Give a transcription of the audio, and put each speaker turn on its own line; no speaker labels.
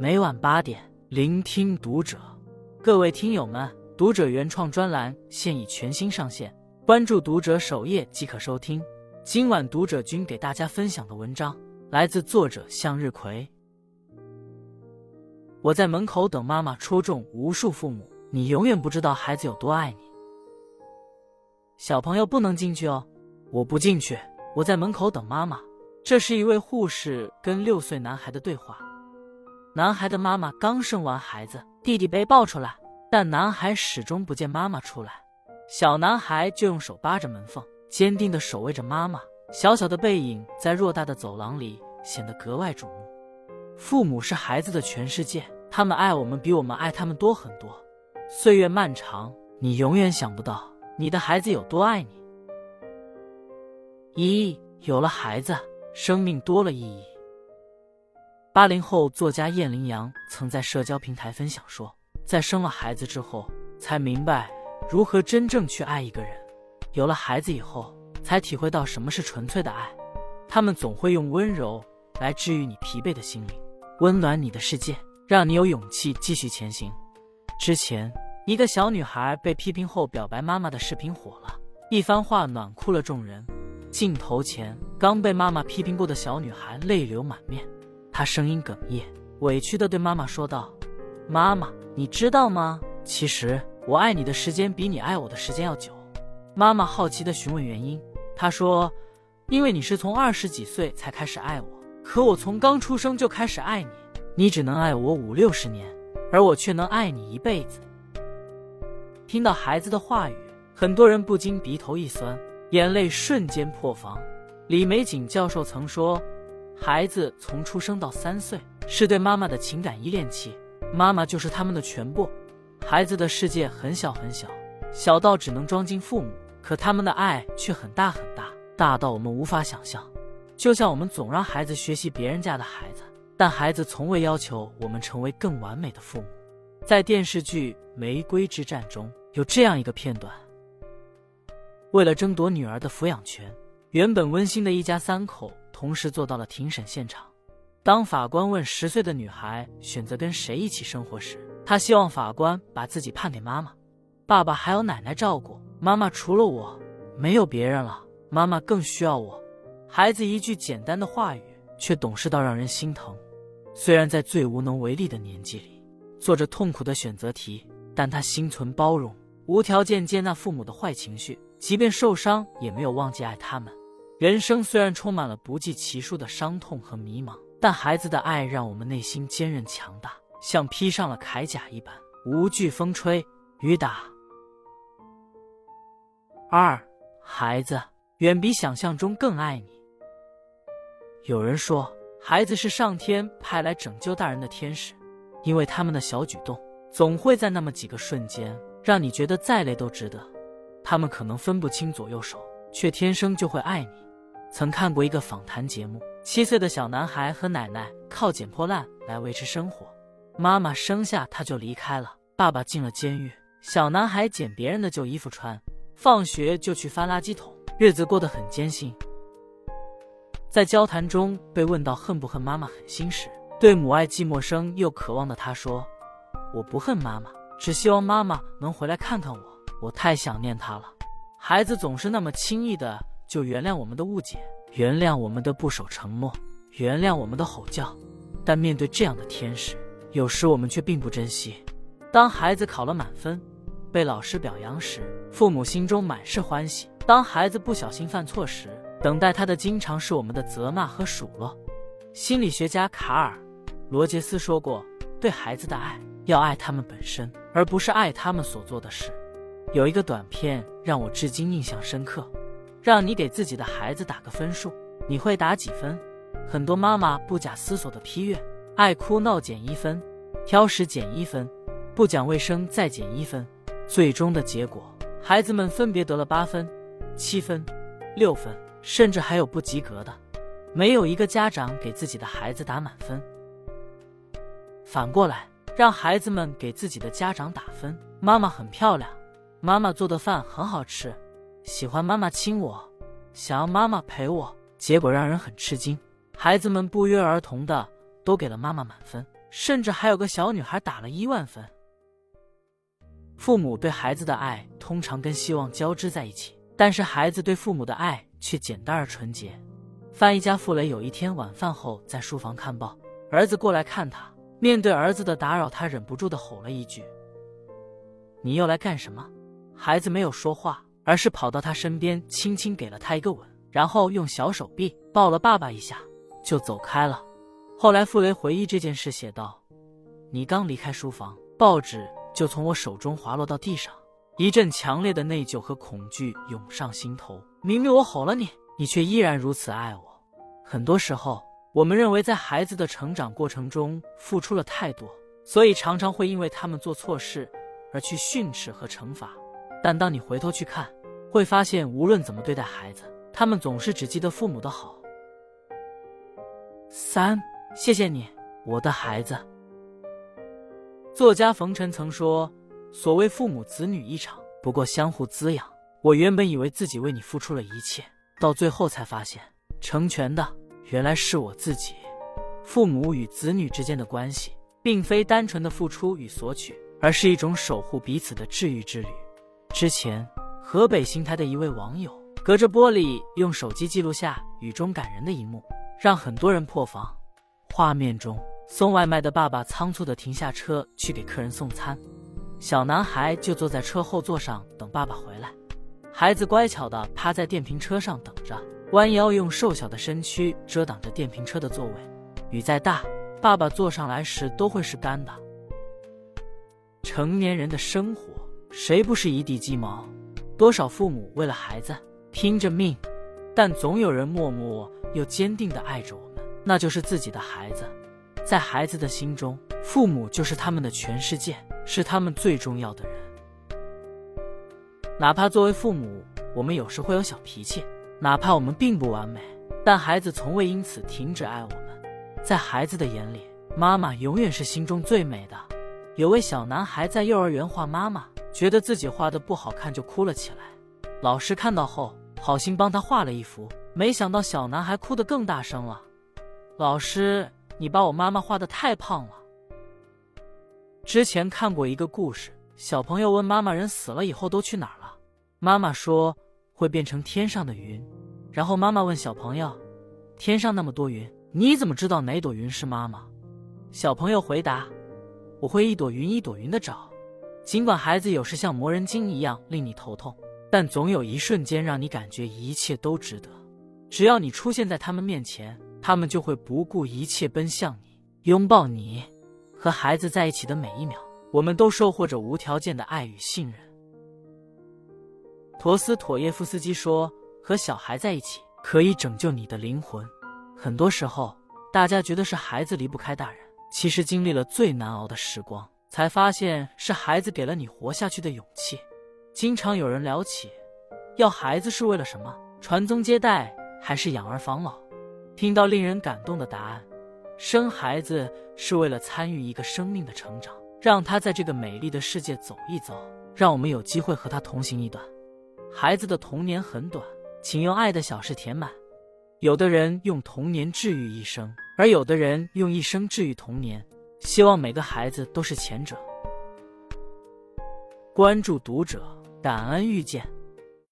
每晚八点，聆听读者。各位听友们，读者原创专栏现已全新上线，关注读者首页即可收听。今晚读者君给大家分享的文章来自作者向日葵。我在门口等妈妈，戳中无数父母。你永远不知道孩子有多爱你。小朋友不能进去哦，我不进去，我在门口等妈妈。这是一位护士跟六岁男孩的对话。男孩的妈妈刚生完孩子，弟弟被抱出来，但男孩始终不见妈妈出来。小男孩就用手扒着门缝，坚定的守卫着妈妈。小小的背影在偌大的走廊里显得格外瞩目。父母是孩子的全世界，他们爱我们比我们爱他们多很多。岁月漫长，你永远想不到你的孩子有多爱你。一有了孩子。生命多了意义。八零后作家燕羚羊曾在社交平台分享说，在生了孩子之后，才明白如何真正去爱一个人。有了孩子以后，才体会到什么是纯粹的爱。他们总会用温柔来治愈你疲惫的心灵，温暖你的世界，让你有勇气继续前行。之前，一个小女孩被批评后表白妈妈的视频火了，一番话暖哭了众人。镜头前，刚被妈妈批评过的小女孩泪流满面，他声音哽咽，委屈地对妈妈说道：“妈妈，你知道吗？其实我爱你的时间比你爱我的时间要久。”妈妈好奇地询问原因，她说：“因为你是从二十几岁才开始爱我，可我从刚出生就开始爱你，你只能爱我五六十年，而我却能爱你一辈子。”听到孩子的话语，很多人不禁鼻头一酸。眼泪瞬间破防。李玫瑾教授曾说：“孩子从出生到三岁，是对妈妈的情感依恋期，妈妈就是他们的全部。孩子的世界很小很小，小到只能装进父母，可他们的爱却很大很大，大到我们无法想象。就像我们总让孩子学习别人家的孩子，但孩子从未要求我们成为更完美的父母。”在电视剧《玫瑰之战》中有这样一个片段。为了争夺女儿的抚养权，原本温馨的一家三口同时坐到了庭审现场。当法官问十岁的女孩选择跟谁一起生活时，她希望法官把自己判给妈妈。爸爸还有奶奶照顾，妈妈除了我没有别人了。妈妈更需要我。孩子一句简单的话语，却懂事到让人心疼。虽然在最无能为力的年纪里做着痛苦的选择题，但他心存包容，无条件接纳父母的坏情绪。即便受伤，也没有忘记爱他们。人生虽然充满了不计其数的伤痛和迷茫，但孩子的爱让我们内心坚韧强大，像披上了铠甲一般，无惧风吹雨打。二，孩子远比想象中更爱你。有人说，孩子是上天派来拯救大人的天使，因为他们的小举动，总会在那么几个瞬间，让你觉得再累都值得。他们可能分不清左右手，却天生就会爱你。曾看过一个访谈节目，七岁的小男孩和奶奶靠捡破烂来维持生活，妈妈生下他就离开了，爸爸进了监狱，小男孩捡别人的旧衣服穿，放学就去翻垃圾桶，日子过得很艰辛。在交谈中被问到恨不恨妈妈狠心时，对母爱既陌生又渴望的他说：“我不恨妈妈，只希望妈妈能回来看看我。”我太想念她了。孩子总是那么轻易的就原谅我们的误解，原谅我们的不守承诺，原谅我们的吼叫。但面对这样的天使，有时我们却并不珍惜。当孩子考了满分，被老师表扬时，父母心中满是欢喜；当孩子不小心犯错时，等待他的经常是我们的责骂和数落。心理学家卡尔·罗杰斯说过：“对孩子的爱，要爱他们本身，而不是爱他们所做的事。”有一个短片让我至今印象深刻，让你给自己的孩子打个分数，你会打几分？很多妈妈不假思索的批阅：爱哭闹减一分，挑食减一分，不讲卫生再减一分。最终的结果，孩子们分别得了八分、七分、六分，甚至还有不及格的。没有一个家长给自己的孩子打满分。反过来，让孩子们给自己的家长打分：妈妈很漂亮。妈妈做的饭很好吃，喜欢妈妈亲我，想要妈妈陪我，结果让人很吃惊。孩子们不约而同的都给了妈妈满分。甚至还有个小女孩打了一万分。父母对孩子的爱通常跟希望交织在一起，但是孩子对父母的爱却简单而纯洁。翻译家傅雷有一天晚饭后在书房看报，儿子过来看他，面对儿子的打扰，他忍不住的吼了一句：“你又来干什么？”孩子没有说话，而是跑到他身边，轻轻给了他一个吻，然后用小手臂抱了爸爸一下，就走开了。后来傅雷回忆这件事，写道：“你刚离开书房，报纸。”就从我手中滑落到地上，一阵强烈的内疚和恐惧涌上心头。明明我吼了你，你却依然如此爱我。很多时候，我们认为在孩子的成长过程中付出了太多，所以常常会因为他们做错事而去训斥和惩罚。但当你回头去看，会发现无论怎么对待孩子，他们总是只记得父母的好。三，谢谢你，我的孩子。作家冯晨曾说：“所谓父母子女一场，不过相互滋养。我原本以为自己为你付出了一切，到最后才发现，成全的原来是我自己。父母与子女之间的关系，并非单纯的付出与索取，而是一种守护彼此的治愈之旅。”之前，河北邢台的一位网友隔着玻璃用手机记录下雨中感人的一幕，让很多人破防。画面中。送外卖的爸爸仓促地停下车去给客人送餐，小男孩就坐在车后座上等爸爸回来。孩子乖巧地趴在电瓶车上等着，弯腰用瘦小的身躯遮挡着电瓶车的座位。雨再大，爸爸坐上来时都会是干的。成年人的生活，谁不是一地鸡毛？多少父母为了孩子拼着命，但总有人默默又坚定地爱着我们，那就是自己的孩子。在孩子的心中，父母就是他们的全世界，是他们最重要的人。哪怕作为父母，我们有时会有小脾气，哪怕我们并不完美，但孩子从未因此停止爱我们。在孩子的眼里，妈妈永远是心中最美的。有位小男孩在幼儿园画妈妈，觉得自己画的不好看就哭了起来。老师看到后，好心帮他画了一幅，没想到小男孩哭得更大声了。老师。你把我妈妈画的太胖了。之前看过一个故事，小朋友问妈妈：“人死了以后都去哪儿了？”妈妈说：“会变成天上的云。”然后妈妈问小朋友：“天上那么多云，你怎么知道哪朵云是妈妈？”小朋友回答：“我会一朵云一朵云的找。尽管孩子有时像磨人精一样令你头痛，但总有一瞬间让你感觉一切都值得。只要你出现在他们面前。”他们就会不顾一切奔向你，拥抱你。和孩子在一起的每一秒，我们都收获着无条件的爱与信任。陀思妥耶夫斯基说：“和小孩在一起可以拯救你的灵魂。”很多时候，大家觉得是孩子离不开大人，其实经历了最难熬的时光，才发现是孩子给了你活下去的勇气。经常有人聊起，要孩子是为了什么？传宗接代，还是养儿防老？听到令人感动的答案，生孩子是为了参与一个生命的成长，让他在这个美丽的世界走一走，让我们有机会和他同行一段。孩子的童年很短，请用爱的小事填满。有的人用童年治愈一生，而有的人用一生治愈童年。希望每个孩子都是前者。关注读者，感恩遇见。